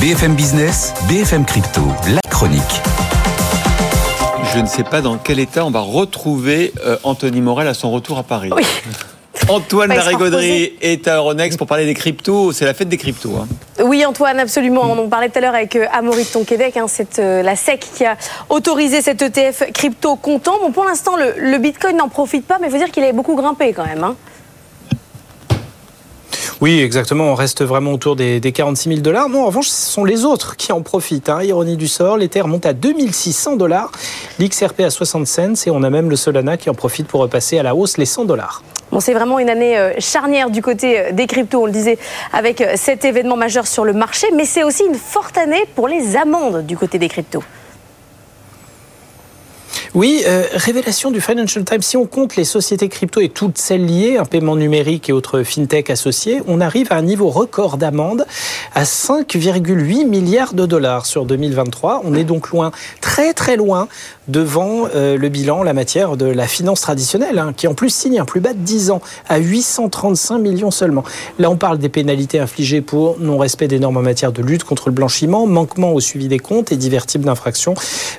BFM Business, BFM Crypto, la chronique. Je ne sais pas dans quel état on va retrouver euh, Anthony Morel à son retour à Paris. Oui. Antoine Bah, Larigauderie est à Euronext pour parler des cryptos. C'est la fête des cryptos. hein. Oui, Antoine, absolument. On en parlait tout à l'heure avec euh, Amaury de Tonquédec. Hein, c'est euh, la SEC qui a autorisé cet ETF crypto comptant. Bon, pour l'instant, le, le Bitcoin n'en profite pas, mais il faut dire qu'il a beaucoup grimpé quand même. hein. Oui, exactement. On reste vraiment autour des, des 46 000 dollars. Non, en revanche, ce sont les autres qui en profitent. hein. Ironie du sort, l'Ether monte à 2600 dollars, l'XRP à 60 cents et on a même le Solana qui en profite pour repasser à la hausse les 100 dollars. C'est vraiment une année euh, charnière du côté euh, des cryptos, on le disait, avec euh, cet événement majeur sur le marché, mais c'est aussi une forte année pour les amendes du côté des cryptos. Oui, euh, révélation du Financial Times. Si on compte les sociétés crypto et toutes celles liées, un paiement numérique et autres fintech associés, on arrive à un niveau record d'amende à 5,8 milliards de dollars sur 2023. On est donc loin, très très loin devant euh, le bilan la matière de la finance traditionnelle, hein, qui en plus signe un plus bas de 10 ans, à 835 millions seulement. Là, on parle des pénalités infligées pour non-respect des normes en matière de lutte contre le blanchiment, manquement au suivi des comptes et divers types d'infractions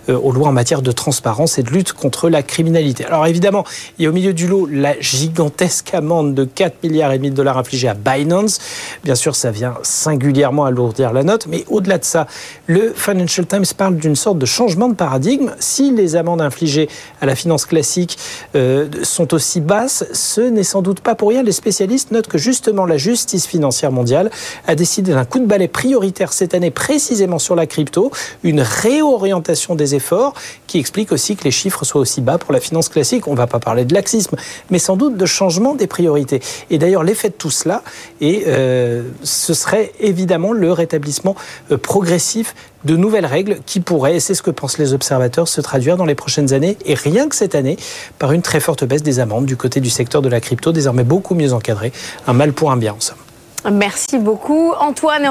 euh, aux lois en matière de transparence et de lutte contre la criminalité. Alors évidemment, il y a au milieu du lot la gigantesque amende de 4 milliards et demi de dollars infligée à Binance. Bien sûr, ça vient singulièrement alourdir la note, mais au-delà de ça, le Financial Times parle d'une sorte de changement de paradigme. Si les amendes infligées à la finance classique euh, sont aussi basses, ce n'est sans doute pas pour rien. Les spécialistes notent que justement la justice financière mondiale a décidé d'un coup de balai prioritaire cette année précisément sur la crypto, une réorientation des efforts qui explique aussi que les chiffres soient aussi bas pour la finance classique. On ne va pas parler de laxisme, mais sans doute de changement des priorités. Et d'ailleurs, l'effet de tout cela, et euh, ce serait évidemment le rétablissement euh, progressif de nouvelles règles qui pourraient, et c'est ce que pensent les observateurs, se traduire dans les prochaines années, et rien que cette année, par une très forte baisse des amendes du côté du secteur de la crypto, désormais beaucoup mieux encadré. Un mal pour un bien, en somme. Merci beaucoup. Antoine,